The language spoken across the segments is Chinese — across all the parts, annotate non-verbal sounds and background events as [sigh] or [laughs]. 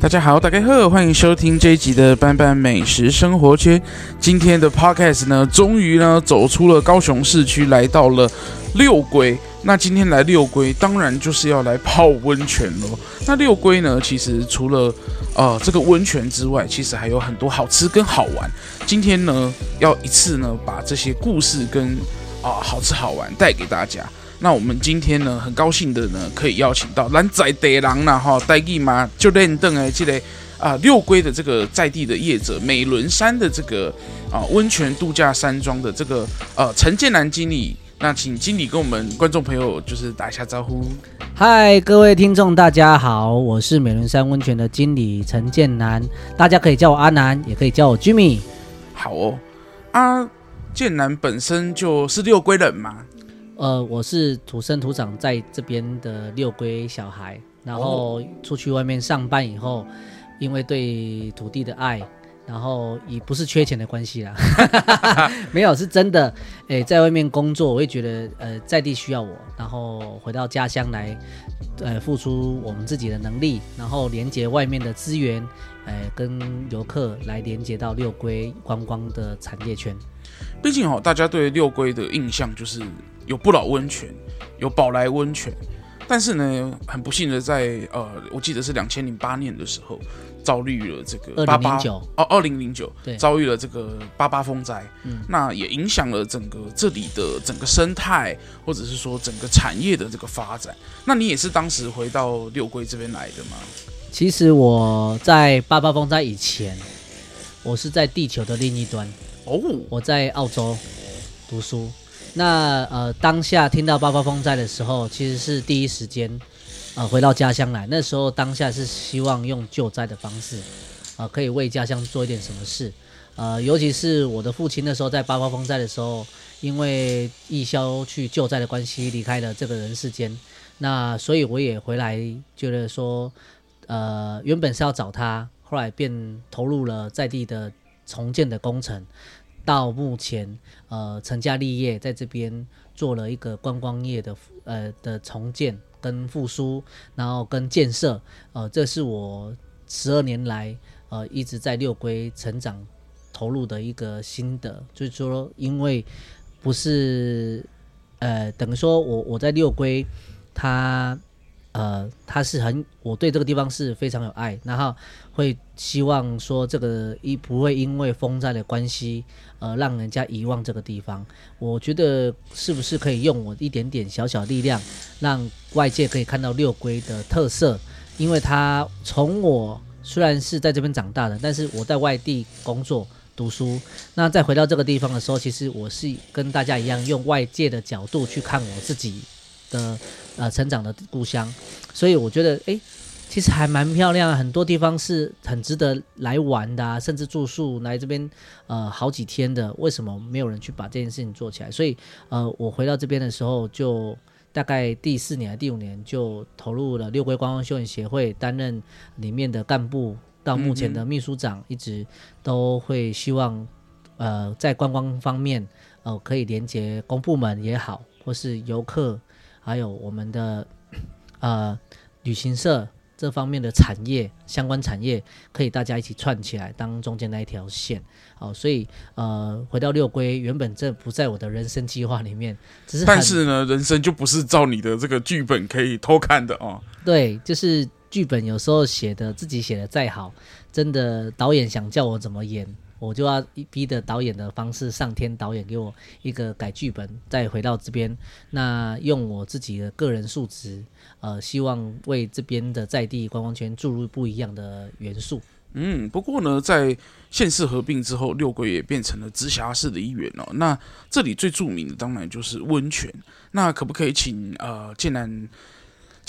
大家好，大家好，欢迎收听这一集的班班美食生活圈。今天的 podcast 呢，终于呢走出了高雄市区，来到了六龟。那今天来六龟，当然就是要来泡温泉喽。那六龟呢，其实除了呃这个温泉之外，其实还有很多好吃跟好玩。今天呢，要一次呢把这些故事跟啊、好吃好玩带给大家。那我们今天呢，很高兴的呢，可以邀请到咱在地人呐，哈，带记嘛，就认邓哎，这类啊六龟的这个在地的业者，美仑山的这个啊温泉度假山庄的这个呃陈建南经理，那请经理跟我们观众朋友就是打一下招呼。嗨，各位听众大家好，我是美仑山温泉的经理陈建南，大家可以叫我阿南，也可以叫我 Jimmy。好哦，阿建南本身就是六龟人嘛。呃，我是土生土长在这边的六龟小孩，然后出去外面上班以后，因为对土地的爱，然后也不是缺钱的关系啦，[laughs] 没有是真的。诶，在外面工作，我会觉得呃在地需要我，然后回到家乡来，呃付出我们自己的能力，然后连接外面的资源，呃跟游客来连接到六龟观光的产业圈。毕竟哦，大家对六龟的印象就是。有不老温泉，有宝来温泉，但是呢，很不幸的在呃，我记得是两千零八年的时候，遭遇了这个八八哦，二零零九遭遇了这个八八风灾，嗯，那也影响了整个这里的整个生态，或者是说整个产业的这个发展。那你也是当时回到六龟这边来的吗？其实我在八八风灾以前，我是在地球的另一端哦，我在澳洲读书。那呃，当下听到八八风灾的时候，其实是第一时间，呃，回到家乡来。那时候当下是希望用救灾的方式，呃，可以为家乡做一点什么事。呃，尤其是我的父亲那时候在八八风灾的时候，因为义消去救灾的关系离开了这个人世间。那所以我也回来，觉得说，呃，原本是要找他，后来便投入了在地的重建的工程。到目前，呃，成家立业，在这边做了一个观光业的，呃的重建跟复苏，然后跟建设，呃，这是我十二年来，呃，一直在六龟成长投入的一个心得，就是说，因为不是，呃，等于说我我在六龟，他。呃，他是很，我对这个地方是非常有爱，然后会希望说这个一不会因为风灾的关系，呃，让人家遗忘这个地方。我觉得是不是可以用我一点点小小力量，让外界可以看到六龟的特色？因为他从我虽然是在这边长大的，但是我在外地工作读书，那再回到这个地方的时候，其实我是跟大家一样，用外界的角度去看我自己的。呃，成长的故乡，所以我觉得，哎，其实还蛮漂亮，很多地方是很值得来玩的啊，甚至住宿来这边，呃，好几天的。为什么没有人去把这件事情做起来？所以，呃，我回到这边的时候，就大概第四年、第五年就投入了六龟观光休闲协会，担任里面的干部，到目前的秘书长，一直都会希望，呃，在观光方面，呃，可以连接公部门也好，或是游客。还有我们的呃旅行社这方面的产业相关产业，可以大家一起串起来当中间那一条线。好，所以呃回到六龟，原本这不在我的人生计划里面，只是但是呢，人生就不是照你的这个剧本可以偷看的哦。对，就是剧本有时候写的自己写的再好，真的导演想叫我怎么演。我就要逼着导演的方式，上天导演给我一个改剧本，再回到这边，那用我自己的个人素质，呃，希望为这边的在地观光圈注入不一样的元素。嗯，不过呢，在县市合并之后，六龟也变成了直辖市的一员哦。那这里最著名的当然就是温泉，那可不可以请呃建南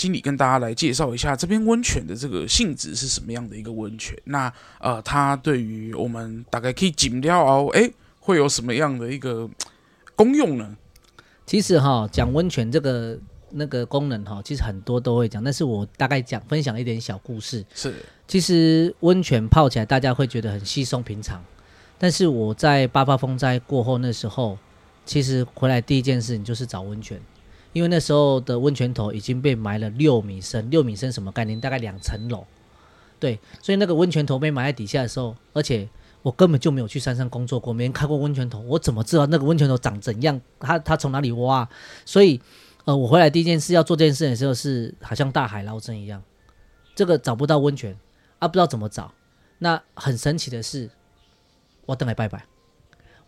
经理跟大家来介绍一下这边温泉的这个性质是什么样的一个温泉？那呃，它对于我们大概可以紧掉哦，哎，会有什么样的一个功用呢？其实哈，讲温泉这个那个功能哈，其实很多都会讲，但是我大概讲分享一点小故事。是，其实温泉泡起来大家会觉得很稀松平常，但是我在八八风灾过后那时候，其实回来第一件事情就是找温泉。因为那时候的温泉头已经被埋了六米深，六米深什么概念？大概两层楼，对，所以那个温泉头被埋在底下的时候，而且我根本就没有去山上工作过，没人开过温泉头，我怎么知道那个温泉头长怎样？它它从哪里挖？所以，呃，我回来第一件事要做这件事的时候是好像大海捞针一样，这个找不到温泉啊，不知道怎么找。那很神奇的是，我等来拜拜。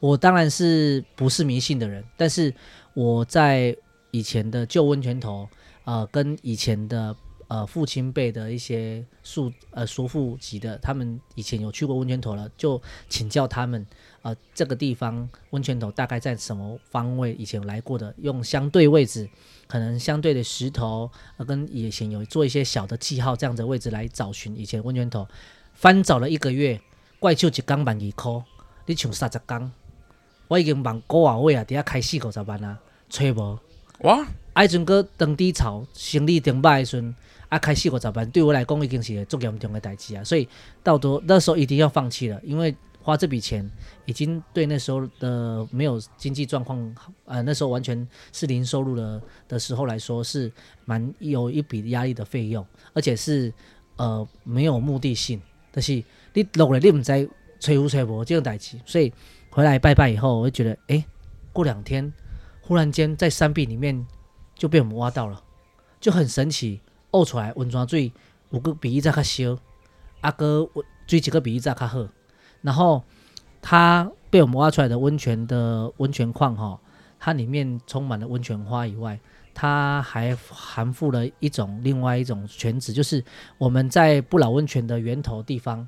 我当然是不是迷信的人，但是我在以前的旧温泉头，呃，跟以前的呃父亲辈的一些叔呃叔父级的，他们以前有去过温泉头了，就请教他们，呃，这个地方温泉头大概在什么方位？以前来过的，用相对位置，可能相对的石头，呃，跟以前有做一些小的记号，这样的位置来找寻以前温泉头。翻找了一个月，怪就一缸万二块，你抢三十缸。我已经忙过啊位啊，底下开四五十万啊，吹无哇！爱阵哥当低潮，生意停摆的时阵，啊开四五十万，对我来讲已经是足严重的代志啊，所以到头那时候一定要放弃了，因为花这笔钱已经对那时候的没有经济状况，呃那时候完全是零收入的的时候来说是蛮有一笔压力的费用，而且是呃没有目的性，但是你落来你唔知吹有吹无这种代志，所以。回来拜拜以后，我就觉得，哎，过两天，忽然间在山壁里面就被我们挖到了，就很神奇，挖出来温泉水五个比一再较小，阿哥水几个比一再较好，然后它被我们挖出来的温泉的温泉矿哈，它里面充满了温泉花以外，它还含附了一种另外一种泉质，就是我们在不老温泉的源头地方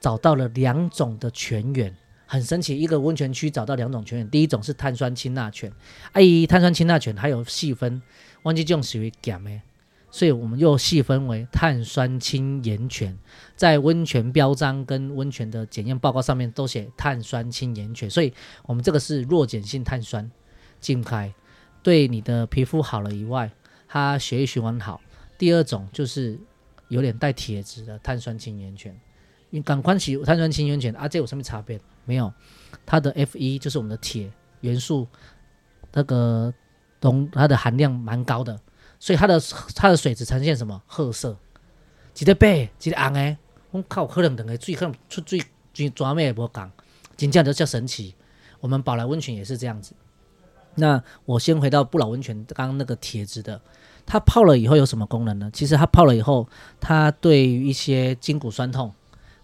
找到了两种的泉源。很神奇，一个温泉区找到两种泉源，第一种是碳酸氢钠泉，哎，碳酸氢钠泉还有细分，忘记这种属于碱的，所以我们又细分为碳酸氢盐泉，在温泉标章跟温泉的检验报告上面都写碳酸氢盐泉，所以我们这个是弱碱性碳酸，浸开对你的皮肤好了以外，它血液循环好。第二种就是有点带铁质的碳酸氢盐泉，你赶快起碳酸氢盐泉啊，这有什么差别？没有，它的 Fe 就是我们的铁元素，那个铜它的含量蛮高的，所以它的它的水质呈现什么褐色，一个白，一个红诶，我靠，可能两个水可能出水最专门也不讲，真正就叫神奇。我们宝来温泉也是这样子。那我先回到不老温泉，刚刚那个帖子的，它泡了以后有什么功能呢？其实它泡了以后，它对于一些筋骨酸痛，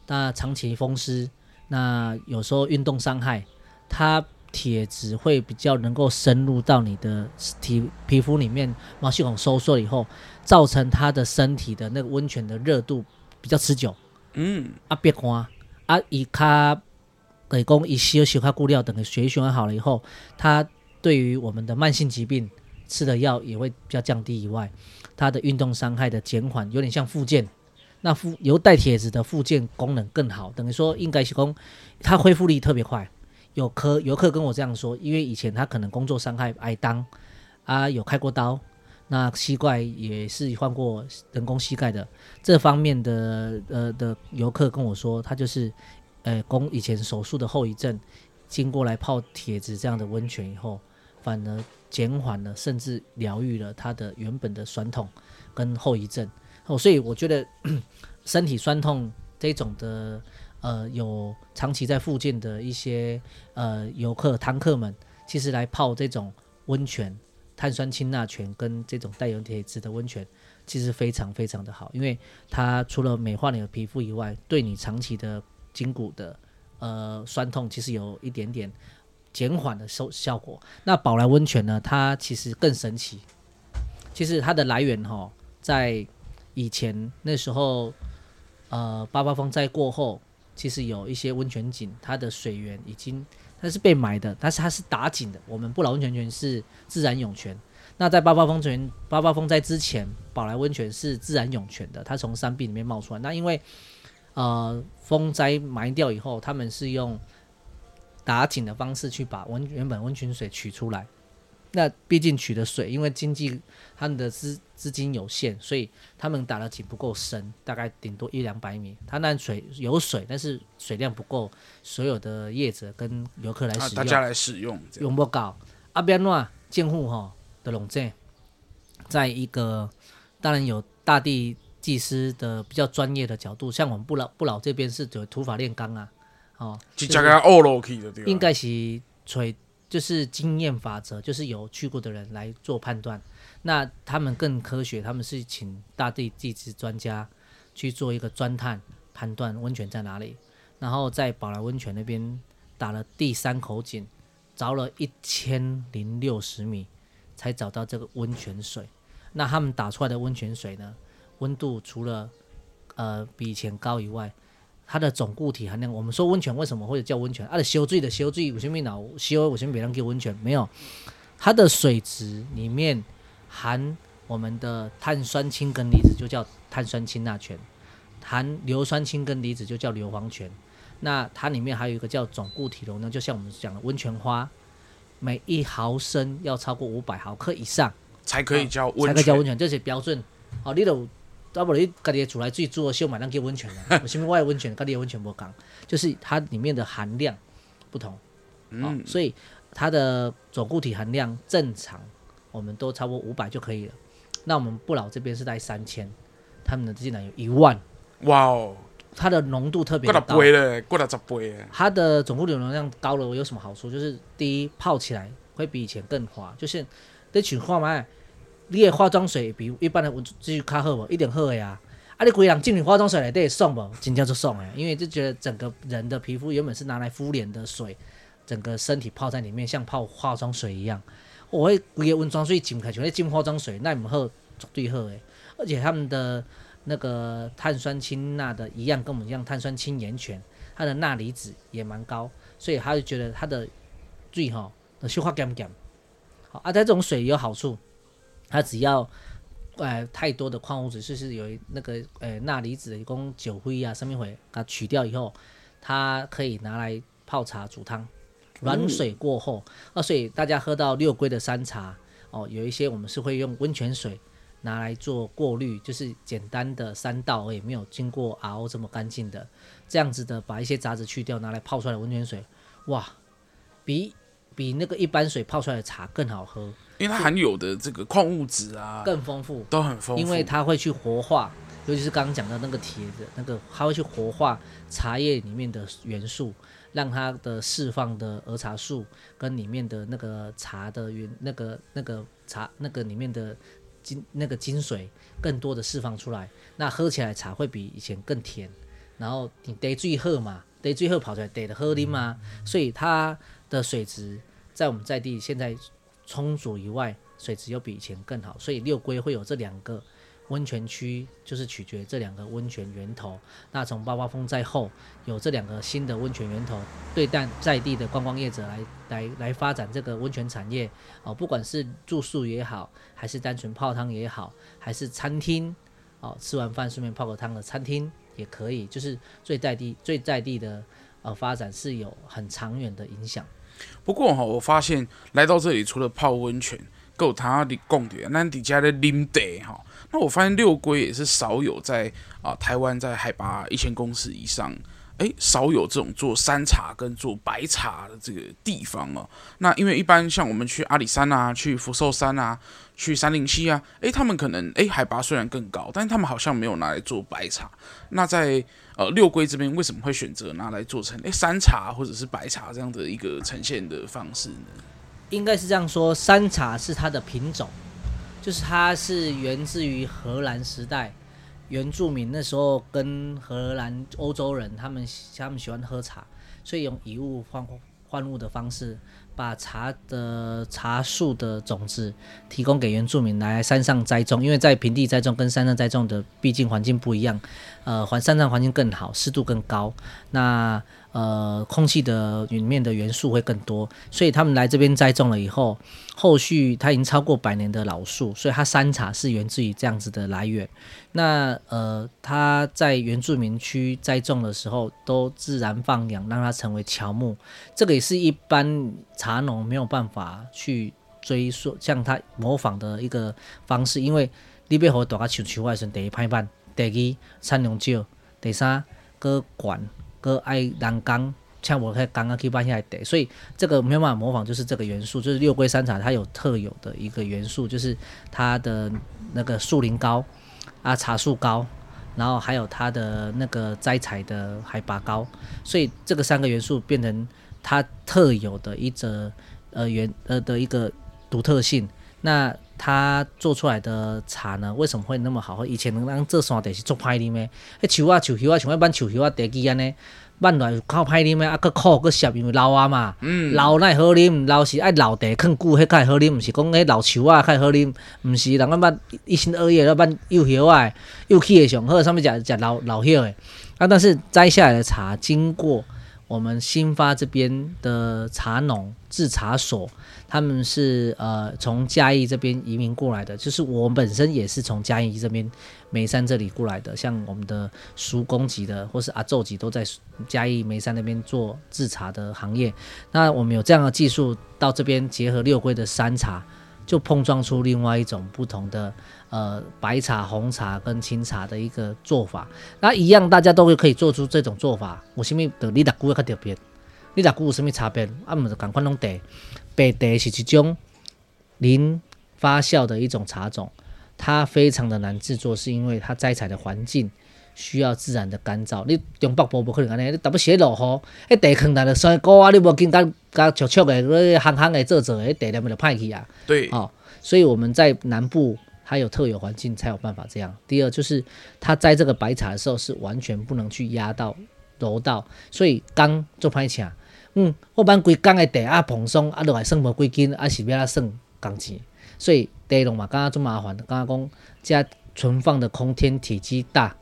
那长期风湿。那有时候运动伤害，它铁质会比较能够深入到你的体皮肤里面，毛细孔收缩以后，造成它的身体的那个温泉的热度比较持久。嗯，啊别干啊，以它给供以吸吸它固料等的血液循环好了以后，它对于我们的慢性疾病吃的药也会比较降低以外，它的运动伤害的减缓有点像复健。那附有带铁质的复健功能更好，等于说应该是说它恢复力特别快。有客游客跟我这样说，因为以前他可能工作伤害挨当啊，有开过刀，那膝盖也是换过人工膝盖的这方面的呃的游客跟我说，他就是呃工以前手术的后遗症，经过来泡铁质这样的温泉以后，反而减缓了，甚至疗愈了他的原本的酸痛跟后遗症。哦，所以我觉得 [coughs] 身体酸痛这种的，呃，有长期在附近的一些呃游客、汤客们，其实来泡这种温泉，碳酸氢钠泉跟这种带有铁质的温泉，其实非常非常的好，因为它除了美化你的皮肤以外，对你长期的筋骨的呃酸痛，其实有一点点减缓的效效果。那宝来温泉呢，它其实更神奇，其实它的来源哈、哦，在以前那时候，呃，八八风灾过后，其实有一些温泉井，它的水源已经它是被埋的，但是它是打井的。我们不老温泉泉是自然涌泉。那在八八风泉八八风灾之前，宝来温泉是自然涌泉的，它从山壁里面冒出来。那因为呃风灾埋掉以后，他们是用打井的方式去把温原本温泉水取出来。那毕竟取的水，因为经济他们的资资金有限，所以他们打的井不够深，大概顶多一两百米。他那水有水，但是水量不够，所有的业者跟游客来使用，大家来使用用不高。阿边诺建户哈的龙镇，在一个当然有大地技师的比较专业的角度，像我们不老不老这边是走土法炼钢啊，哦？应该是吹就是经验法则，就是有去过的人来做判断。那他们更科学，他们是请大地地质专家去做一个钻探判断温泉在哪里，然后在宝来温泉那边打了第三口井，凿了一千零六十米才找到这个温泉水。那他们打出来的温泉水呢，温度除了呃比以前高以外，它的总固体含量，我们说温泉为什么会叫温泉？它的烧水的烧水，为什么老烧？为什么别人叫温泉？没有，它的水质里面。含我们的碳酸氢根离子就叫碳酸氢钠泉，含硫酸氢根离子就叫硫磺泉。那它里面还有一个叫总固体容量，就像我们讲的温泉花，每一毫升要超过五百毫克以上才可以叫温泉。才可以叫温泉，这是标准。哦，你都要不你家己出来自己做修买那叫温泉了。[laughs] 为什么外温泉跟你的温泉不讲？就是它里面的含量不同。嗯、哦，所以它的总固体含量正常。我们都超过五百就可以了。那我们不老这边是在三千，他们的竟然有一万。哇哦！它的浓度特别高。过了过了十倍了。它的总固体容量高了，有什么好处？就是第一，泡起来会比以前更滑。就是得取化嘛，你的化妆水比一般的温继续卡好不？一点好呀。啊，你规人进你化妆水来得爽不？今天就爽哎，因为就觉得整个人的皮肤原本是拿来敷脸的水，整个身体泡在里面，像泡化妆水一样。我会规个温泉水浸开，像咧浸化妆水，那我们喝，绝对好诶。而且他们的那个碳酸氢钠的一样，跟我们一样，碳酸氢盐泉，它的钠离子也蛮高，所以他就觉得它的最好的消化减减。好，啊，在这种水有好处，它只要呃太多的矿物质，就是有那个呃钠离子，一共九灰啊，上面会把它取掉以后，它可以拿来泡茶煮汤。软水过后，那所以大家喝到六龟的山茶哦，有一些我们是会用温泉水拿来做过滤，就是简单的三道，也没有经过 RO 这么干净的，这样子的把一些杂质去掉，拿来泡出来的温泉水，哇，比比那个一般水泡出来的茶更好喝，因为它含有的这个矿物质啊更丰富，都很丰富，因为它会去活化，尤其是刚刚讲的那个铁的那个，它会去活化茶叶里面的元素。让它的释放的儿茶素跟里面的那个茶的原那个那个茶那个里面的精那个精髓更多的释放出来，那喝起来茶会比以前更甜。然后你得最后嘛，得最后跑出来得的喝的嘛，所以它的水质在我们在地现在充足以外，水质又比以前更好，所以六龟会有这两个。温泉区就是取决这两个温泉源头。那从八八风灾后，有这两个新的温泉源头，对但在地的观光业者来来来发展这个温泉产业哦，不管是住宿也好，还是单纯泡汤也好，还是餐厅哦，吃完饭顺便泡个汤的餐厅也可以，就是最在地最在地的呃发展是有很长远的影响。不过哈，我发现来到这里除了泡温泉，够他的供点，那底下的啉茶哈。那我发现六龟也是少有在啊、台湾在海拔一千公尺以上，诶，少有这种做山茶跟做白茶的这个地方哦。那因为一般像我们去阿里山啊、去福寿山啊、去杉林溪啊，诶，他们可能诶海拔虽然更高，但是他们好像没有拿来做白茶。那在呃六龟这边为什么会选择拿来做成诶山茶或者是白茶这样的一个呈现的方式呢？应该是这样说，山茶是它的品种。就是它是源自于荷兰时代，原住民那时候跟荷兰欧洲人，他们他们喜欢喝茶，所以用以物换换物的方式，把茶的茶树的种子提供给原住民来山上栽种，因为在平地栽种跟山上栽种的毕竟环境不一样，呃，环山上环境更好，湿度更高，那。呃，空气的里面的元素会更多，所以他们来这边栽种了以后，后续它已经超过百年的老树，所以它山茶是源自于这样子的来源。那呃，它在原住民区栽种的时候，都自然放养，让它成为乔木。这个也是一般茶农没有办法去追溯，像它模仿的一个方式，因为你要和大家像树外生，第一排版，第二产量少，第三个管。和爱栏杆，像我开刚刚去搬下来的，所以这个没有办法模仿，就是这个元素，就是六龟山茶它有特有的一个元素，就是它的那个树龄高，啊，茶树高，然后还有它的那个摘采的海拔高，所以这个三个元素变成它特有的一则呃原呃的一个独特性。那它做出来的茶呢，为什么会那么好喝？以前人做山茶是做歹啉的，迄树啊树叶啊像迄挽树叶啊茶枝安尼。慢来较歹啉的，啊，佫苦佫涩，因为老啊嘛，嗯、老会好啉，老是爱老茶囥久，迄较会好啉，毋是讲迄老树啊较会好啉，毋是人啊捌一心二意，要捌幼叶啊，幼气诶上好，上物食食老老叶的，啊，但是摘下来的茶经过。我们新发这边的茶农制茶所，他们是呃从嘉义这边移民过来的，就是我本身也是从嘉义这边梅山这里过来的，像我们的叔公级的或是阿祖级都在嘉义梅山那边做制茶的行业。那我们有这样的技术到这边结合六龟的山茶，就碰撞出另外一种不同的。呃，白茶、红茶跟青茶的一个做法，那一样，大家都会可以做出这种做法。我什么的，你哪股会较特别？你哪股有什么差别？啊，唔就赶快弄茶。白茶是一种零发酵的一种茶种，它非常的难制作，是因为它摘采的环境需要自然的干燥。你中北部不可能安尼，你特别是落雨，迄茶放来就酸果啊，你无见甲甲灼灼的，嗰烘烘的做做的，茶念咪就歹去啊。对，哦，所以我们在南部。它有特有环境才有办法这样。第二就是，它摘这个白茶的时候是完全不能去压到、揉到，所以缸做歹请。嗯，我把规缸的茶啊蓬松啊，落来算无几斤，啊是要算工钱。所以茶农嘛，刚刚做麻烦，刚刚讲加存放的空间体积大，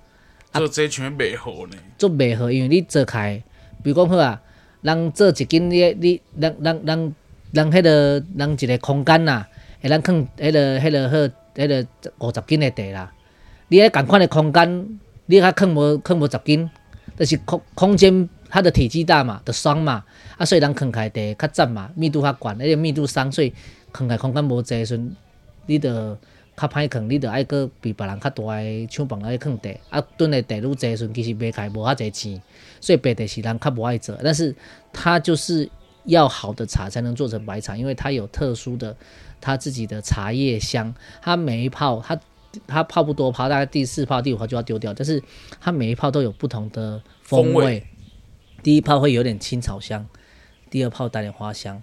做这全袂好呢。做袂好，因为你做开，比如讲好啊，人做一斤你你，人人人人迄个人一个空间呐，会咱放迄个迄个好。迄个五十斤的茶啦，你喺共款的空间，你较放无放无十斤，就是空空间它的体积大嘛，就爽嘛，啊，所以人放开茶较窄嘛，密度较悬，而且密度松，所以放开空间无济时，你着较歹放，你着爱搁比别人较大个厂房来放茶，啊，蹲的茶愈济时，其实卖开无遐济钱，所以白茶是人较无爱做，但是它就是要好的茶才能做成白茶，因为它有特殊的。它自己的茶叶香，它每一泡，它它泡不多泡，大概第四泡、第五泡就要丢掉。但是它每一泡都有不同的风味。风味第一泡会有点青草香，第二泡带点花香，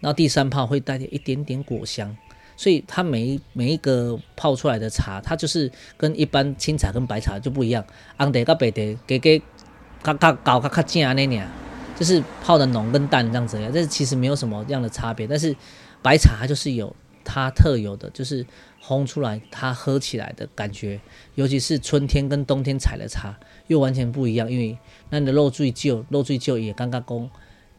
然后第三泡会带点一点点果香。所以它每一每一个泡出来的茶，它就是跟一般青茶跟白茶就不一样。红茶跟白茶，给给较较高较较正那样，就是泡的浓跟淡这样子呀。这其实没有什么样的差别，但是。白茶它就是有它特有的，就是烘出来它喝起来的感觉，尤其是春天跟冬天采的茶又完全不一样。因为那你的肉最旧，肉最旧也刚刚供，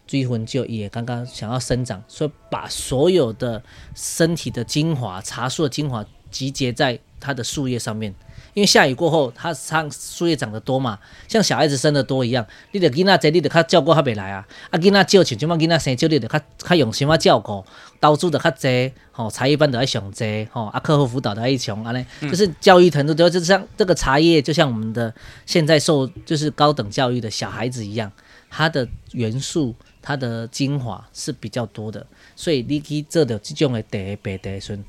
追魂旧也刚刚想要生长，所以把所有的身体的精华、茶树的精华集结在它的树叶上面。因为下雨过后，它它树叶长得多嘛，像小孩子生得多一样。你的囡仔这，你得较照顾较袂来啊。啊，囡仔少，像这么囡仔生少，你得较较用心啊照顾。投资的较济，吼，茶叶班的爱上济，吼，啊，课后辅导的爱上，安尼，就是教育程度，就就像这个茶叶，就像我们的现在受就是高等教育的小孩子一样，它的元素、它的精华是比较多的。所以你去做的这种的茶白茶，顺，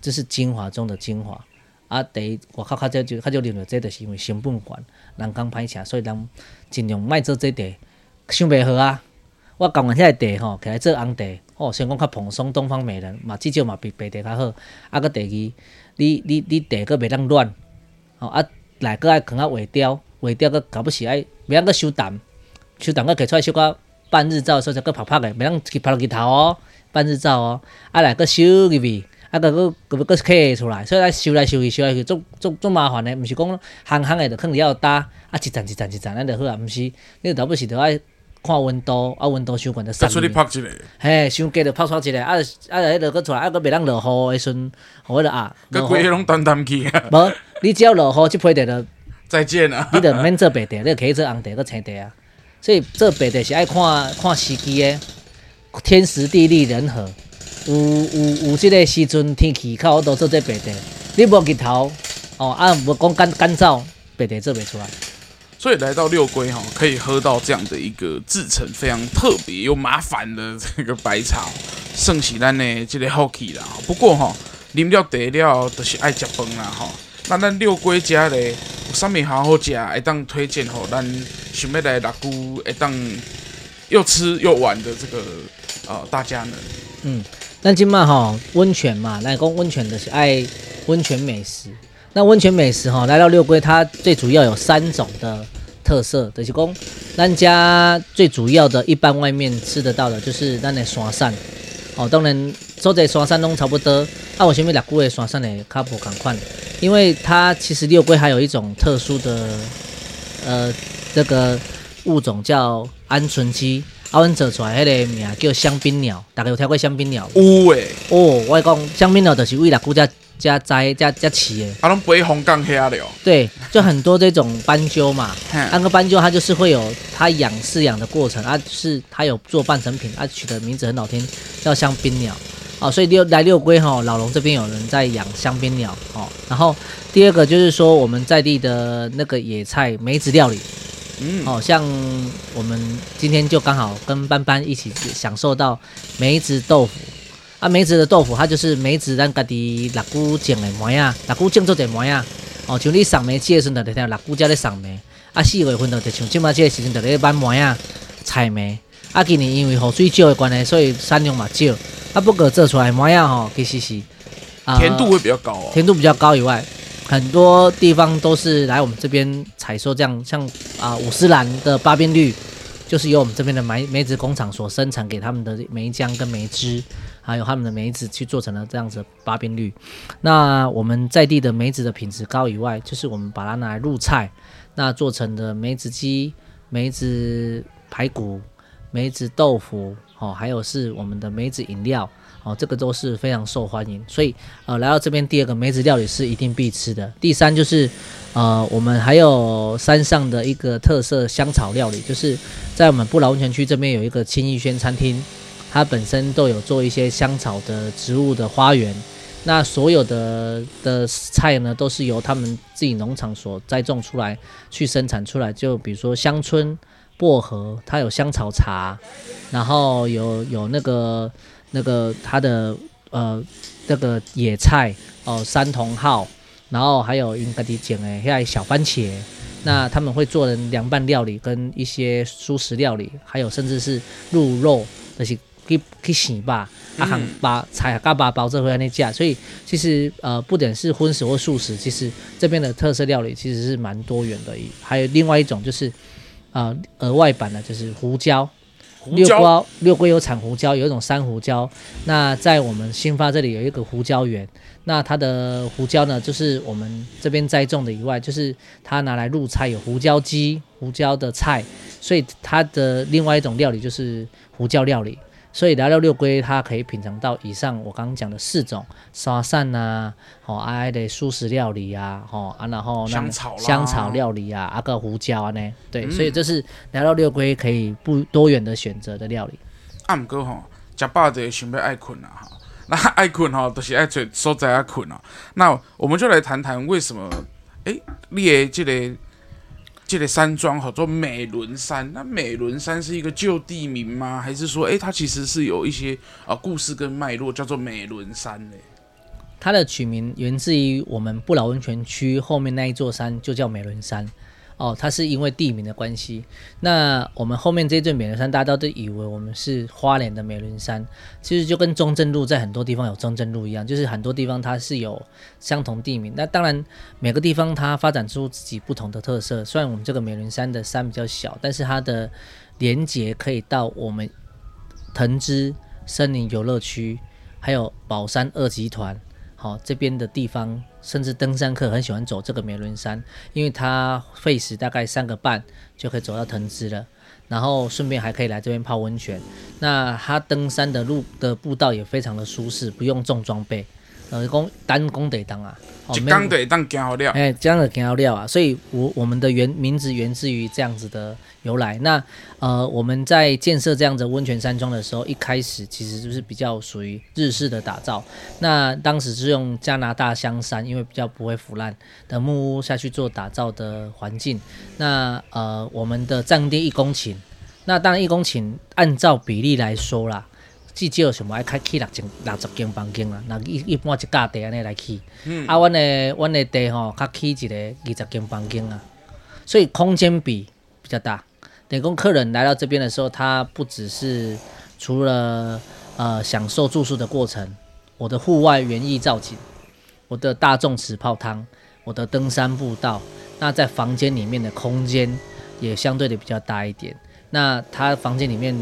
这是精华中的精华。啊，第一我较较少就较少认为这就是因为成本悬，人工歹请，所以人尽量卖做这茶，想袂好啊。我讲完遐个茶吼，起来做红茶，哦，先讲较蓬松，东方美人嘛，至少嘛比白茶较好。啊，搁第二，你你你茶搁袂当乱，吼啊，内搁爱放啊画雕，画雕搁搞不起爱，袂当搁收淡，收淡搁摕出来小可半日照的时候才搁拍拍的，袂当去曝落去头哦，半日照哦，啊来搁收入去。啊，个个个个刻出来，所以来收来收去，收来收去，足足足麻烦的，毋是讲行行的，就肯定要搭啊，一层一层一层，安就好啊，毋是，你倒不是着爱看温度，啊温度相关的。再出去拍一个，嘿，伤低就拍出一个，啊啊，迄个搁出来，啊佫袂当落雨的时阵，好了啊。搁规个拢淡淡去啊。无，你只要落雨，即批茶就再见啊。你着免做白茶，你可以做红茶搁青茶啊。所以做白茶是爱看看时机的，天时地利人和。有有有，这个时阵天气较好，都做这白茶。你无日头哦，啊，无讲干干燥，白茶做袂出来。所以来到六龟哈，可以喝到这样的一个制成非常特别又麻烦的这个白茶，盛喜咱呢这个好奇啦。不过哈，啉了茶了就是爱食饭啦哈。那咱六龟家咧，有啥物好好食，会当推荐吼，咱想要来六龟会当又吃又玩的这个呃大家呢？嗯，那今嘛吼温泉嘛，来讲温泉的是爱温泉美食。那温泉美食哈，来到六龟，它最主要有三种的特色，就是讲咱家最主要的一般外面吃得到的，就是咱的山产。哦，当然所在山产拢差不多。啊，为什么六龟的山产的较无同款？因为它其实六龟还有一种特殊的，呃，这个物种叫鹌鹑鸡，阿阮做出来迄个名叫香槟鸟，大家有听过香槟鸟？有诶。哦，我讲香槟鸟就是为六龟家家栽家家起的。啊，拢飞红杠遐了。对，就很多这种斑鸠嘛，那个斑鸠它就是会有它养饲养的过程，啊，是它有做半成品，啊，取的名字很好听，叫香槟鸟。哦，所以六来六龟哈，老龙这边有人在养香槟鸟哦。然后第二个就是说我们在地的那个野菜梅子料理，嗯，哦，像我们今天就刚好跟班班一起享受到梅子豆腐啊，梅子的豆腐它就是梅子咱家己六姑种的梅啊，六姑种做的梅啊，哦，像你赏梅季的时候就听六姑家咧赏梅，啊，四月份就就像今麦这个时阵就咧买梅啊，采梅，啊，今年因为雨水少的关系，所以产量嘛少。啊不过做出来模样吼，其实是甜度会比较高，甜度比较高以外，很多地方都是来我们这边采收，这样像啊、呃、五丝兰的巴边绿，就是由我们这边的梅梅子工厂所生产给他们的梅浆跟梅汁，还有他们的梅子去做成了这样子的巴边绿。那我们在地的梅子的品质高以外，就是我们把它拿来入菜，那做成的梅子鸡、梅子排骨、梅子豆腐。哦，还有是我们的梅子饮料，哦，这个都是非常受欢迎。所以，呃，来到这边第二个梅子料理是一定必吃的。第三就是，呃，我们还有山上的一个特色香草料理，就是在我们不老温泉区这边有一个青逸轩餐厅，它本身都有做一些香草的植物的花园。那所有的的菜呢，都是由他们自己农场所栽种出来去生产出来。就比如说香椿。薄荷，它有香草茶，然后有有那个那个它的呃那个野菜哦、呃，山茼蒿，然后还有应该的讲诶，还有小番茄，那他们会做的凉拌料理跟一些素食料理，还有甚至是鹿肉，那些去去洗吧，啊，含把菜嘎巴包着回来那家，所以其实呃不仅是荤食或素食，其实这边的特色料理其实是蛮多元的，还有另外一种就是。啊，额外版的就是胡椒，六龟六龟有产胡椒，有一种山胡椒。那在我们新发这里有一个胡椒园，那它的胡椒呢，就是我们这边栽种的以外，就是它拿来入菜，有胡椒鸡、胡椒的菜，所以它的另外一种料理就是胡椒料理。所以来到六龟，它可以品尝到以上我刚刚讲的四种沙散呐，哦，爱的素食料理啊，哦啊，然后香草香草料理啊，阿个胡椒啊呢，对，嗯、所以这是来到六龟可以不多元的选择的料理。啊，毋过吼，食饱就想要爱困啊，哈，[laughs] 那爱困吼就是爱找所在啊困啊。那我们就来谈谈为什么，诶、欸，你的这个。这个山庄叫做美仑山，那美仑山是一个旧地名吗？还是说，诶，它其实是有一些啊故事跟脉络，叫做美仑山呢？它的取名源自于我们不老温泉区后面那一座山，就叫美仑山。哦，它是因为地名的关系。那我们后面这座美仑山，大家都以为我们是花莲的美仑山，其实就跟中正路在很多地方有中正路一样，就是很多地方它是有相同地名。那当然每个地方它发展出自己不同的特色。虽然我们这个美仑山的山比较小，但是它的连接可以到我们藤枝森林游乐区，还有宝山二集团。好，这边的地方。甚至登山客很喜欢走这个梅伦山，因为它费时大概三个半就可以走到藤枝了，然后顺便还可以来这边泡温泉。那它登山的路的步道也非常的舒适，不用重装备。呃，讲单工得当啊，就刚得当行好料，哎，这样的行好料啊，所以我我们的原名字源自于这样子的由来。那呃，我们在建设这样子温泉山庄的时候，一开始其实就是比较属于日式的打造。那当时是用加拿大香山，因为比较不会腐烂的木屋下去做打造的环境。那呃，我们的占地一公顷，那当然一公顷按照比例来说啦。至少想要开起六间六十间房间啦，那一一般一家地安尼来起。嗯、啊，阮的阮的地吼，较起一个二十间房间啊，所以空间比比较大。等于讲客人来到这边的时候，他不只是除了呃享受住宿的过程，我的户外园艺造景，我的大众池泡汤，我的登山步道，那在房间里面的空间也相对的比较大一点。那他房间里面。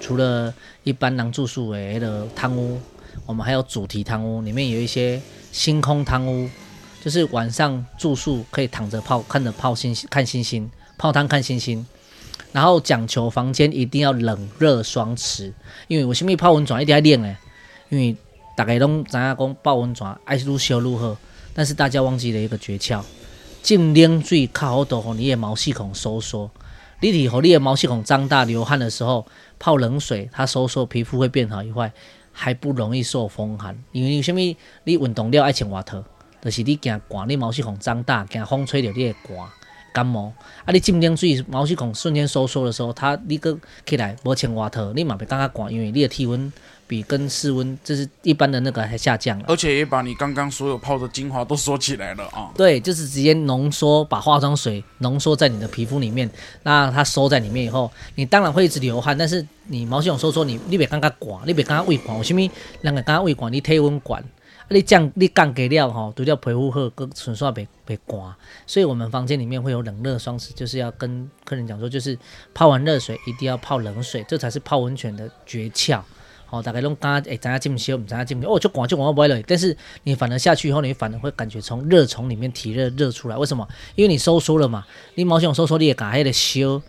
除了一般能住宿诶的汤屋，我们还有主题汤屋，里面有一些星空汤屋，就是晚上住宿可以躺着泡，看着泡星星，看星星，泡汤看星星。然后讲求房间一定要冷热双持，因为为什么泡温泉一定要冷诶？因为大家拢知影讲泡温泉爱愈烧愈好，但是大家忘记了一个诀窍：浸冷水靠好度，让你的毛细孔收缩。你体和你的毛细孔张大流汗的时候，泡冷水，它收缩，皮肤会变好以外，还不容易受风寒。因为有虾米？你运动了爱穿外套，就是你惊寒，你毛细孔张大，惊风吹着你会寒感冒。啊，你浸冷水，毛细孔瞬间收缩的时候，它你个起来无穿外套，你嘛袂感觉寒，因为你的体温。比跟室温就是一般的那个还下降了，而且也把你刚刚所有泡的精华都收起来了啊！对，就是直接浓缩，把化妆水浓缩在你的皮肤里面，那它收在里面以后，你当然会一直流汗，但是你毛细孔收缩，你你别刚刚管，你别刚刚胃管，为什么？人家刚刚胃管，你体温管，你降你降给了吼，除了皮肤好，更纯粹别别寒。所以我们房间里面会有冷热双持，就是要跟客人讲说，就是泡完热水一定要泡冷水，这才是泡温泉的诀窍。哦，大概拢刚刚诶，咱家这么修，咱家这么哦，就广就广不会了。但是你反而下去以后，你反而会感觉从热从里面体热热出来。为什么？因为你收缩了嘛。你毛细孔收缩，你也感觉的烧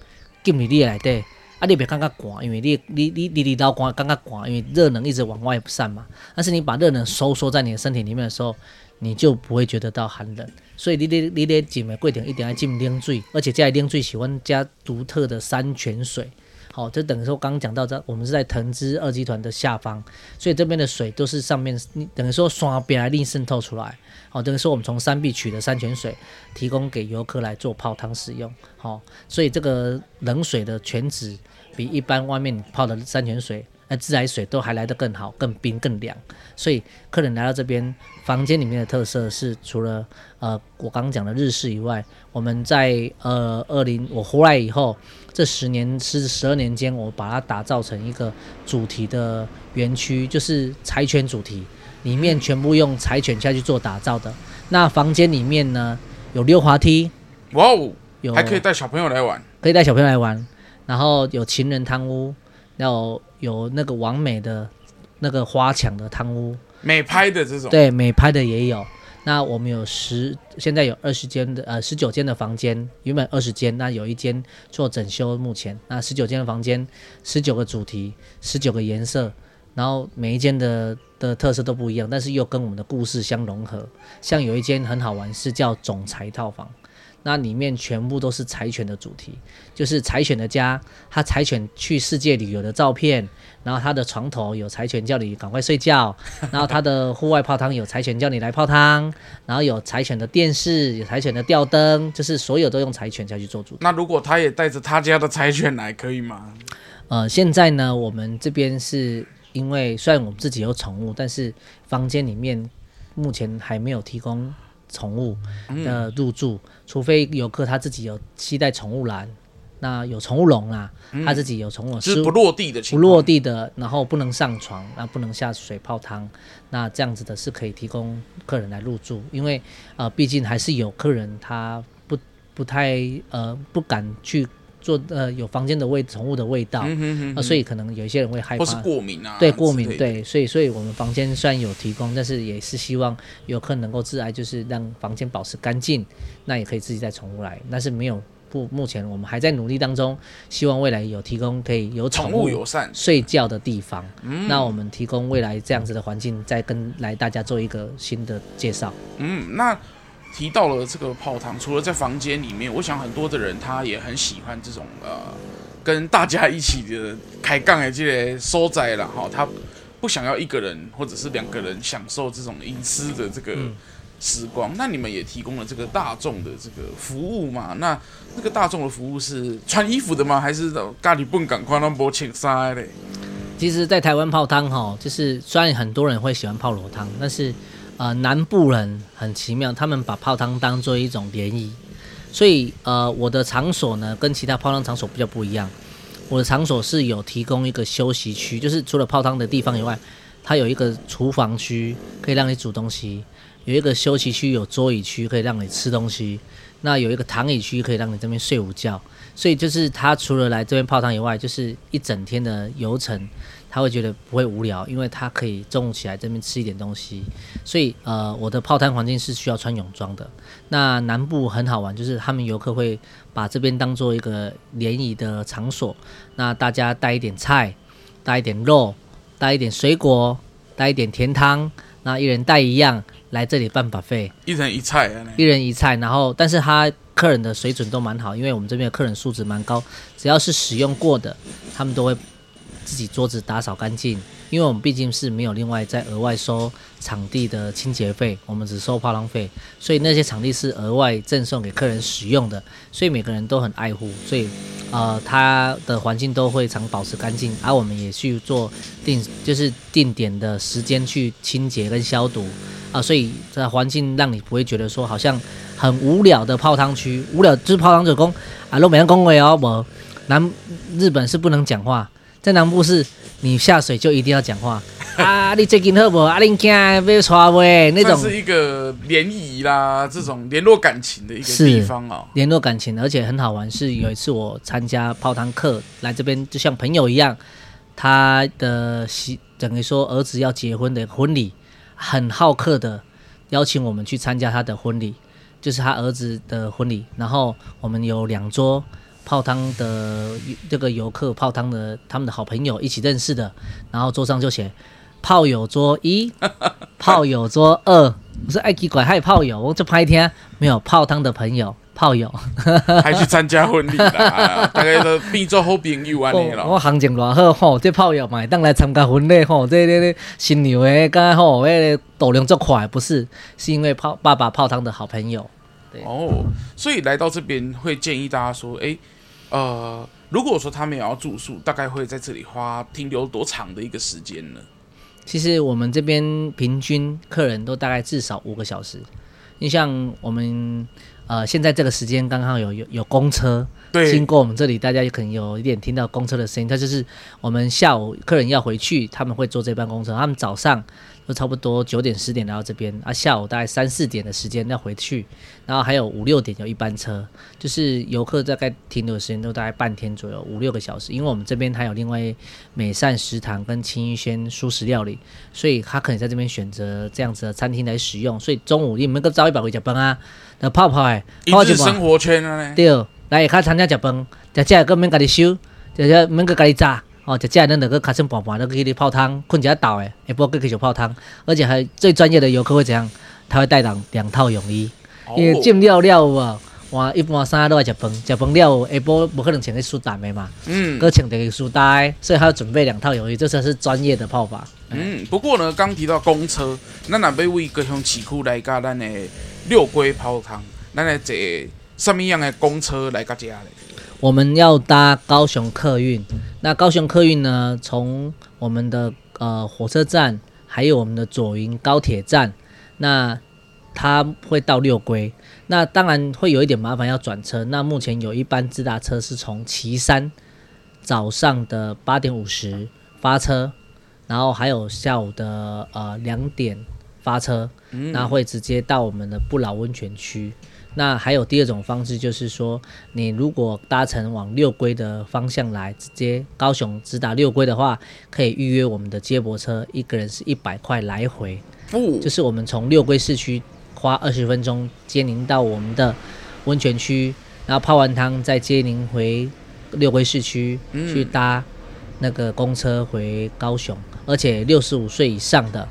进你里来对。啊，你别感觉寒，因为你你你你你到寒感觉寒，因为热能一直往外散嘛。但是你把热能收缩在你的身体里面的时候，你就不会觉得到寒冷。所以你你你得浸的过程一定要浸冷水，而且这冷水喜欢加独特的山泉水。好，这等于说刚刚讲到这，我们是在藤枝二集团的下方，所以这边的水都是上面，等于说刷边来另渗透出来。好，等于说我们从山壁取的山泉水，提供给游客来做泡汤使用。好，所以这个冷水的泉质比一般外面泡的山泉水。那自来水都还来得更好，更冰更凉，所以客人来到这边房间里面的特色是，除了呃我刚刚讲的日式以外，我们在呃二零我回来以后这十年是十二年间，我把它打造成一个主题的园区，就是柴犬主题，里面全部用柴犬下去做打造的。那房间里面呢有溜滑梯，哇哦，有还可以带小朋友来玩，可以带小朋友来玩，然后有情人汤屋，然后。有那个完美的那个花墙的汤屋，美拍的这种，对，美拍的也有。那我们有十，现在有二十间的，呃，十九间的房间，原本二十间，那有一间做整修，目前那十九间的房间，十九个主题，十九个颜色，然后每一间的的特色都不一样，但是又跟我们的故事相融合。像有一间很好玩，是叫总裁套房。那里面全部都是柴犬的主题，就是柴犬的家，他柴犬去世界旅游的照片，然后他的床头有柴犬叫你赶快睡觉，[laughs] 然后他的户外泡汤有柴犬叫你来泡汤，然后有柴犬的电视，有柴犬的吊灯，就是所有都用柴犬下去做主题。那如果他也带着他家的柴犬来，可以吗？呃，现在呢，我们这边是因为虽然我们自己有宠物，但是房间里面目前还没有提供。宠物的入住，嗯、除非游客他自己有期待宠物栏，那有宠物笼啦，嗯、他自己有宠物，是不落地的情，不落地的，然后不能上床，那不能下水泡汤，那这样子的是可以提供客人来入住，因为呃，毕竟还是有客人他不不太呃不敢去。做呃有房间的味宠物的味道，嗯、哼哼哼。呃，所以可能有一些人会害怕，或是过敏啊，对过敏，对，所以所以我们房间虽然有提供，但是也是希望游客能够自爱，就是让房间保持干净，那也可以自己带宠物来，但是没有不目前我们还在努力当中，希望未来有提供可以有宠物友善。睡觉的地方，嗯、那我们提供未来这样子的环境，再跟来大家做一个新的介绍，嗯，那。提到了这个泡汤，除了在房间里面，我想很多的人他也很喜欢这种呃，跟大家一起的开杠的这些收窄了哈。他不想要一个人或者是两个人享受这种隐私的这个时光。嗯、那你们也提供了这个大众的这个服务嘛？那这个大众的服务是穿衣服的吗？还是咖喱笨赶快让波请塞嘞？其实，在台湾泡汤哈，就是虽然很多人会喜欢泡裸汤，但是呃，南部人很奇妙，他们把泡汤当做一种联谊，所以呃，我的场所呢跟其他泡汤场所比较不一样，我的场所是有提供一个休息区，就是除了泡汤的地方以外，它有一个厨房区可以让你煮东西，有一个休息区有桌椅区可以让你吃东西，那有一个躺椅区可以让你这边睡午觉。所以就是他除了来这边泡汤以外，就是一整天的游程，他会觉得不会无聊，因为他可以中午起来这边吃一点东西。所以呃，我的泡汤环境是需要穿泳装的。那南部很好玩，就是他们游客会把这边当做一个联谊的场所，那大家带一点菜，带一点肉，带一点水果，带一点甜汤，那一人带一样来这里办 buffet，一人一菜啊，一人一菜，然后但是他。客人的水准都蛮好，因为我们这边的客人素质蛮高，只要是使用过的，他们都会自己桌子打扫干净。因为我们毕竟是没有另外再额外收场地的清洁费，我们只收泡汤费，所以那些场地是额外赠送给客人使用的，所以每个人都很爱护，所以呃，它的环境都会常保持干净，而、我们也去做定就是定点的时间去清洁跟消毒啊，所以这环境让你不会觉得说好像。很无聊的泡汤区，无聊就是泡汤者工啊，都没人恭维哦。我南日本是不能讲话，在南部是你下水就一定要讲话 [laughs] 啊。你最近好不？啊，你今天被抓喂那种是一个联谊啦，这种联络感情的一个地方哦。联络感情，而且很好玩。是有一次我参加泡汤课，来这边就像朋友一样，他的媳等于说儿子要结婚的婚礼，很好客的邀请我们去参加他的婚礼。就是他儿子的婚礼，然后我们有两桌泡汤的这个游客泡汤的他们的好朋友一起认识的，然后桌上就写炮友桌一，[laughs] 炮友桌二。我说爱奇怪，还有炮友，我就拍天没有泡汤的朋友炮友，[laughs] 还去参加婚礼啦，[laughs] 大概都变做好朋友安尼咯。我行情偌好吼，这炮友嘛当来参加婚礼吼，这这这新娘诶，刚吼诶度量足快，不是，是因为泡爸爸泡汤的好朋友。对哦，所以来到这边会建议大家说，诶，呃，如果说他们也要住宿，大概会在这里花停留多长的一个时间呢？其实我们这边平均客人都大概至少五个小时。你像我们呃现在这个时间刚好有有有公车经过我们这里，大家也可能有一点听到公车的声音。它就是我们下午客人要回去，他们会坐这班公车，他们早上。就差不多九点十点来到这边啊，下午大概三四点的时间要回去，然后还有五六点有一班车，就是游客大概停留的时间都大概半天左右，五六个小时。因为我们这边还有另外美善食堂跟青玉轩素食料理，所以他可以在这边选择这样子的餐厅来使用。所以中午你们个早一百回家饭啊，那泡泡哎，一日生活圈啊，对，来下餐厅吃饭，食食个免家己收，食食免个家己炸。哦，就这样，恁两个卡声宝宝，那个给你泡汤，困一下倒诶，也不继续泡汤，而且还最专业的游客会怎样？他会带两两套泳衣，哦、因为进了了哇，哇一般三都爱食饭，食饭了下晡不可能穿个舒坦的嘛，嗯，搁穿个舒带，所以他要准备两套泳衣，这才是专业的泡法。嗯，不过呢，刚提到公车，咱若要为高雄市区来甲咱的六龟泡汤，咱来坐什么样的公车来甲遮咧？我们要搭高雄客运，那高雄客运呢，从我们的呃火车站，还有我们的左营高铁站，那它会到六龟，那当然会有一点麻烦，要转车。那目前有一班直达车是从旗山早上的八点五十发车，然后还有下午的呃两点发车，那会直接到我们的不老温泉区。那还有第二种方式，就是说，你如果搭乘往六龟的方向来，直接高雄直达六龟的话，可以预约我们的接驳车，一个人是一百块来回。哦，就是我们从六龟市区花二十分钟接您到我们的温泉区，然后泡完汤再接您回六龟市区去搭那个公车回高雄，而且六十五岁以上的。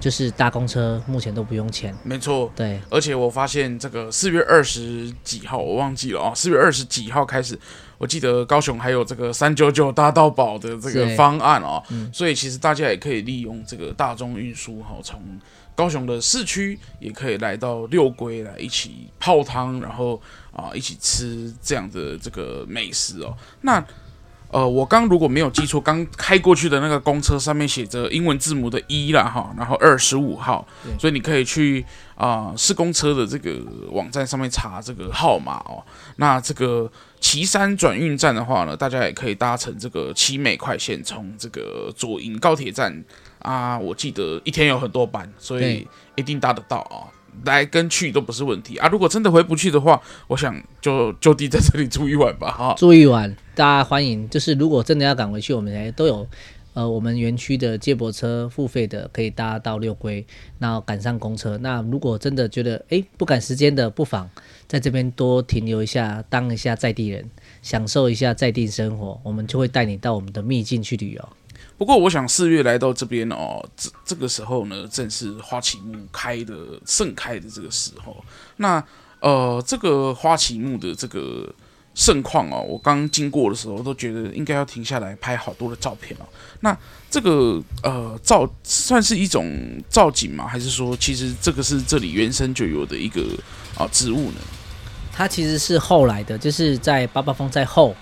就是搭公车，目前都不用钱。没错，对。而且我发现这个四月二十几号，我忘记了啊，四月二十几号开始，我记得高雄还有这个三九九搭到宝的这个方案哦。嗯。所以其实大家也可以利用这个大众运输哈，从高雄的市区也可以来到六龟来一起泡汤，然后啊一起吃这样的这个美食哦。那呃，我刚如果没有记错，刚开过去的那个公车上面写着英文字母的一啦哈，然后二十五号，所以你可以去啊市公车的这个网站上面查这个号码哦。那这个岐山转运站的话呢，大家也可以搭乘这个奇美快线，从这个左营高铁站啊，我记得一天有很多班，所以一定搭得到啊。来跟去都不是问题啊！如果真的回不去的话，我想就就地在这里住一晚吧。哈，住一晚，大家欢迎。就是如果真的要赶回去，我们还都有呃，我们园区的接驳车付费的，可以搭到六龟，然后赶上公车。那如果真的觉得哎不赶时间的，不妨在这边多停留一下，当一下在地人，享受一下在地生活，我们就会带你到我们的秘境去旅游。不过，我想四月来到这边哦，这这个时候呢，正是花旗木开的盛开的这个时候。那呃，这个花旗木的这个盛况哦，我刚经过的时候都觉得应该要停下来拍好多的照片哦。那这个呃造算是一种造景吗？还是说其实这个是这里原生就有的一个啊、植物呢？它其实是后来的，就是在八八风在后。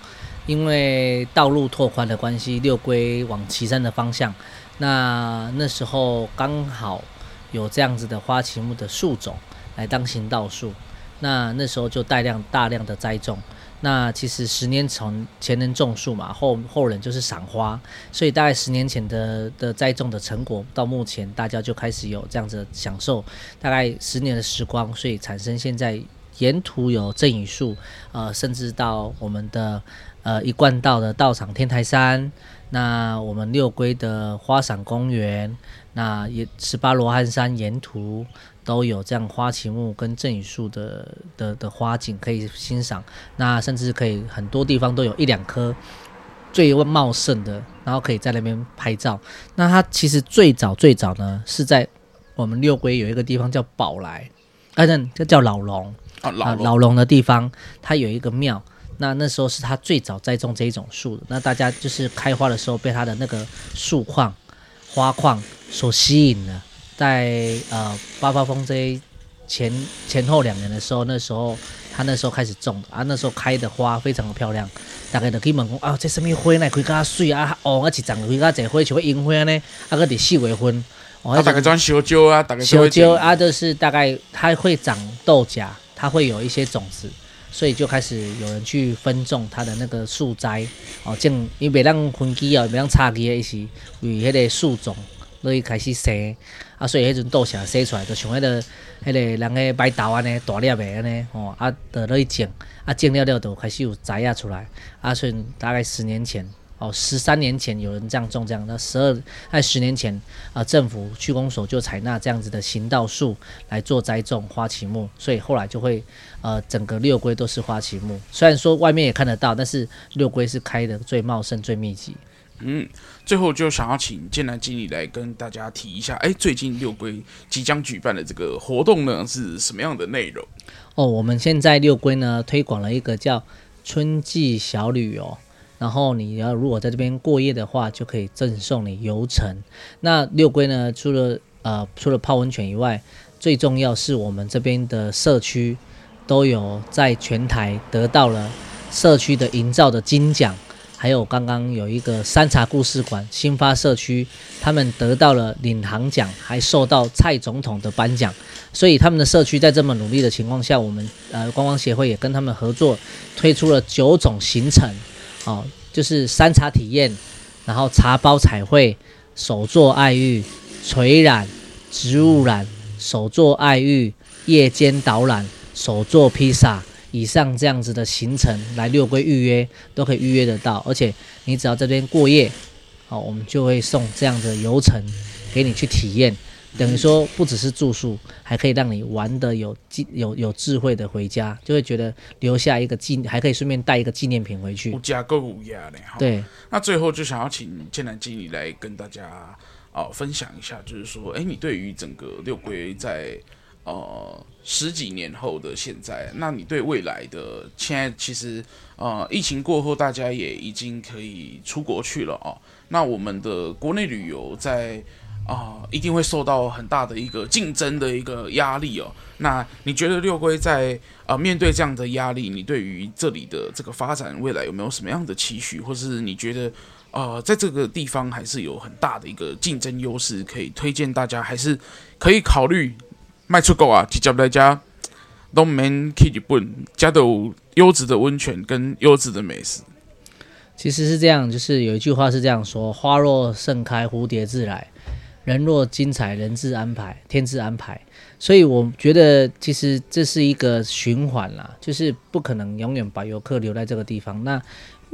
因为道路拓宽的关系，六龟往旗山的方向，那那时候刚好有这样子的花旗木的树种来当行道树，那那时候就大量大量的栽种。那其实十年从前人种树嘛，后后人就是赏花，所以大概十年前的的栽种的成果，到目前大家就开始有这样子享受，大概十年的时光，所以产生现在沿途有赠雨树，呃，甚至到我们的。呃，一贯道的道场天台山，那我们六龟的花伞公园，那也十八罗汉山沿途都有这样花旗木跟赠语树的的的花景可以欣赏。那甚至可以很多地方都有一两棵最茂盛的，然后可以在那边拍照。那它其实最早最早呢是在我们六龟有一个地方叫宝来，啊，那这叫老龙啊，老龙的地方，它有一个庙。那那时候是他最早栽种这一种树的，那大家就是开花的时候被他的那个树况、花况所吸引了。在呃八八风灾前前后两年的时候，那时候他那时候开始种啊，那时候开的花非常的漂亮。大概就可以问讲啊，这什么花呢？开甲水啊，哦，啊一长开甲这花像樱花呢，啊个得四月份。哦、啊，大概长小蕉啊，大概小蕉啊，就是大概它会长豆荚，它会有一些种子。所以就开始有人去分种它的那个树栽哦，种因为袂当分枝哦，袂当插枝的意思，为迄个树种可以开始生啊，所以迄阵豆荚生出来就像迄个迄个人个摆豆安尼大粒的安尼吼，啊，就落去种啊，种了了就开始有栽啊出来啊，所以大概十年前。哦，十三年前有人这样种这样，那十二在十年前啊、呃，政府区公所就采纳这样子的行道树来做栽种花旗木，所以后来就会呃整个六龟都是花旗木。虽然说外面也看得到，但是六龟是开的最茂盛、最密集。嗯，最后就想要请建南经理来跟大家提一下，哎，最近六龟即将举办的这个活动呢是什么样的内容？哦，我们现在六龟呢推广了一个叫春季小旅游。然后你要如果在这边过夜的话，就可以赠送你游程。那六龟呢，除了呃除了泡温泉以外，最重要是我们这边的社区都有在全台得到了社区的营造的金奖，还有刚刚有一个山茶故事馆新发社区，他们得到了领航奖，还受到蔡总统的颁奖。所以他们的社区在这么努力的情况下，我们呃观光协会也跟他们合作，推出了九种行程。哦，就是山茶体验，然后茶包彩绘、手作爱玉、垂染、植物染、手作爱玉、夜间导览、手作披萨，以上这样子的行程来六龟预约都可以预约得到，而且你只要这边过夜，好，我们就会送这样的游程给你去体验。等于说，不只是住宿，还可以让你玩的有有有智慧的回家，就会觉得留下一个纪，还可以顺便带一个纪念品回去。无价购无价的。对，那最后就想要请建南经理来跟大家啊、呃、分享一下，就是说，哎，你对于整个六龟在呃十几年后的现在，那你对未来的现在，其实呃疫情过后，大家也已经可以出国去了哦。那我们的国内旅游在。啊、一定会受到很大的一个竞争的一个压力哦。那你觉得六龟在啊、呃、面对这样的压力，你对于这里的这个发展未来有没有什么样的期许，或是你觉得呃在这个地方还是有很大的一个竞争优势，可以推荐大家，还是可以考虑卖出国啊，直接来家都免去日本，加的优质的温泉跟优质的美食。其实是这样，就是有一句话是这样说：花若盛开，蝴蝶自来。人若精彩，人自安排，天自安排。所以我觉得，其实这是一个循环啦，就是不可能永远把游客留在这个地方。那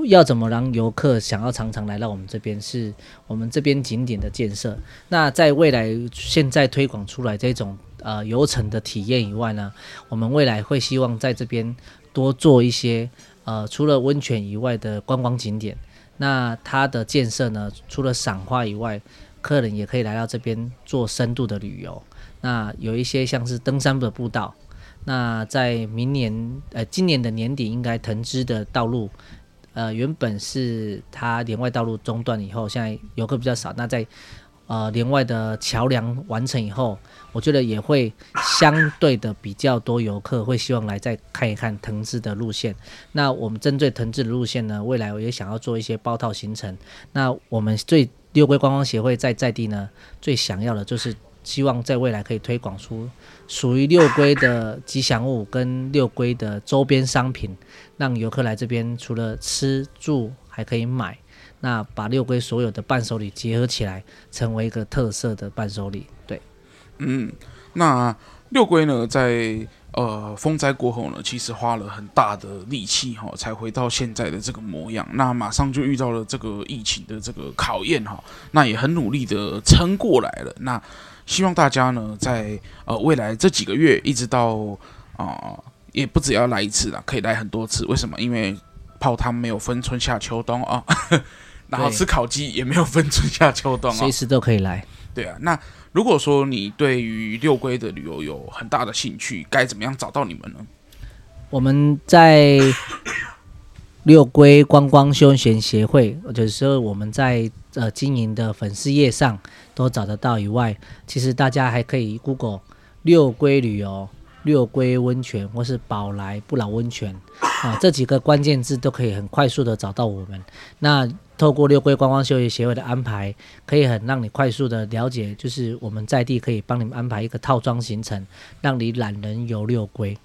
要怎么让游客想要常常来到我们这边？是我们这边景点的建设。那在未来，现在推广出来这种呃游程的体验以外呢，我们未来会希望在这边多做一些呃除了温泉以外的观光景点。那它的建设呢，除了赏花以外，客人也可以来到这边做深度的旅游。那有一些像是登山的步道。那在明年呃今年的年底，应该藤枝的道路，呃原本是它连外道路中断以后，现在游客比较少。那在呃连外的桥梁完成以后，我觉得也会相对的比较多游客会希望来再看一看藤枝的路线。那我们针对藤枝的路线呢，未来我也想要做一些包套行程。那我们最六龟观光协会在在地呢，最想要的就是希望在未来可以推广出属于六龟的吉祥物跟六龟的周边商品，让游客来这边除了吃住还可以买，那把六龟所有的伴手礼结合起来，成为一个特色的伴手礼。对，嗯，那六龟呢，在。呃，风灾过后呢，其实花了很大的力气哈，才回到现在的这个模样。那马上就遇到了这个疫情的这个考验哈，那也很努力的撑过来了。那希望大家呢，在呃未来这几个月，一直到啊、呃，也不只要来一次啦，可以来很多次。为什么？因为泡汤没有分春夏秋冬啊，然后吃烤鸡也没有分春夏秋冬啊，随时都可以来。对啊，那。如果说你对于六龟的旅游有很大的兴趣，该怎么样找到你们呢？我们在六龟观光休闲协会，就是说我们在呃经营的粉丝页上都找得到。以外，其实大家还可以 Google 六龟旅游、六龟温泉或是宝来不老温泉啊，这几个关键字都可以很快速的找到我们。那透过六龟观光休闲协会的安排，可以很让你快速的了解，就是我们在地可以帮你们安排一个套装行程，让你懒人游六龟。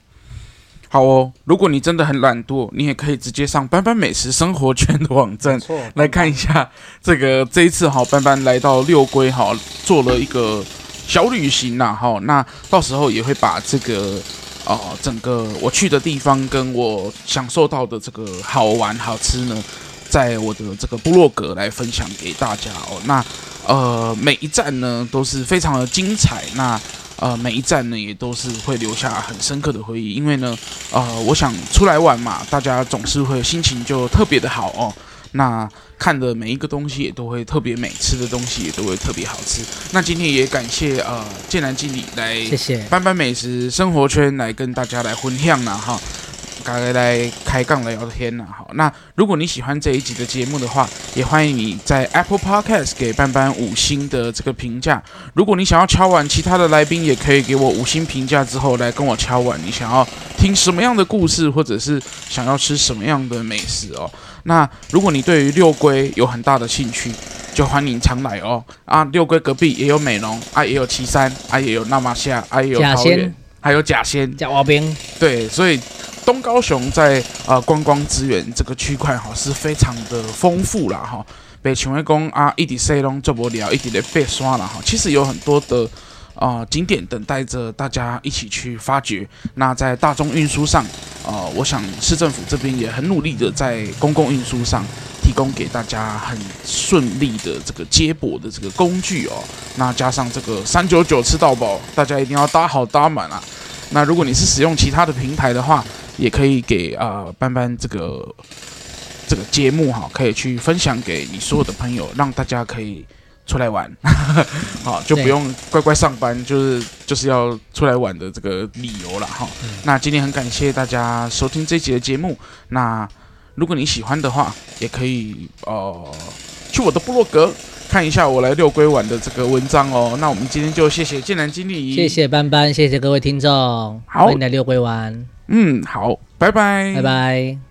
好哦，如果你真的很懒惰，你也可以直接上班班美食生活圈的网站来看一下这个这一次哈，班班来到六龟哈，做了一个小旅行呐哈，那到时候也会把这个呃整个我去的地方跟我享受到的这个好玩好吃呢。在我的这个部落格来分享给大家哦。那呃，每一站呢都是非常的精彩。那呃，每一站呢也都是会留下很深刻的回忆。因为呢，呃，我想出来玩嘛，大家总是会心情就特别的好哦。那看的每一个东西也都会特别美，吃的东西也都会特别好吃。那今天也感谢呃建南经理来，谢谢班班美食生活圈来跟大家来分享了哈。大家来开杠聊天呐，好，那如果你喜欢这一集的节目的话，也欢迎你在 Apple Podcast 给班班五星的这个评价。如果你想要敲碗其他的来宾，也可以给我五星评价之后来跟我敲碗。你想要听什么样的故事，或者是想要吃什么样的美食哦？那如果你对于六龟有很大的兴趣，就欢迎常来哦。啊，六龟隔壁也有美容啊，也有岐山啊，也有那马夏啊，也有桃园，还有甲仙、甲蛙冰。对，所以。东高雄在呃观光资源这个区块哈是非常的丰富啦哈，北琼威宫啊，一滴塞隆做不了，一滴的被刷了哈。其实有很多的啊、呃、景点等待着大家一起去发掘。那在大众运输上，呃，我想市政府这边也很努力的在公共运输上提供给大家很顺利的这个接驳的这个工具哦。那加上这个三九九吃到饱，大家一定要搭好搭满啊。那如果你是使用其他的平台的话，也可以给啊、呃、班班这个这个节目哈，可以去分享给你所有的朋友，让大家可以出来玩，[laughs] 好就不用乖乖上班，就是就是要出来玩的这个理由了哈。那今天很感谢大家收听这一集的节目，那如果你喜欢的话，也可以呃去我的部落格看一下我来六龟玩的这个文章哦。那我们今天就谢谢剑南经理，谢谢班班，谢谢各位听众，好，欢迎来六龟玩。嗯，好，拜拜，拜拜。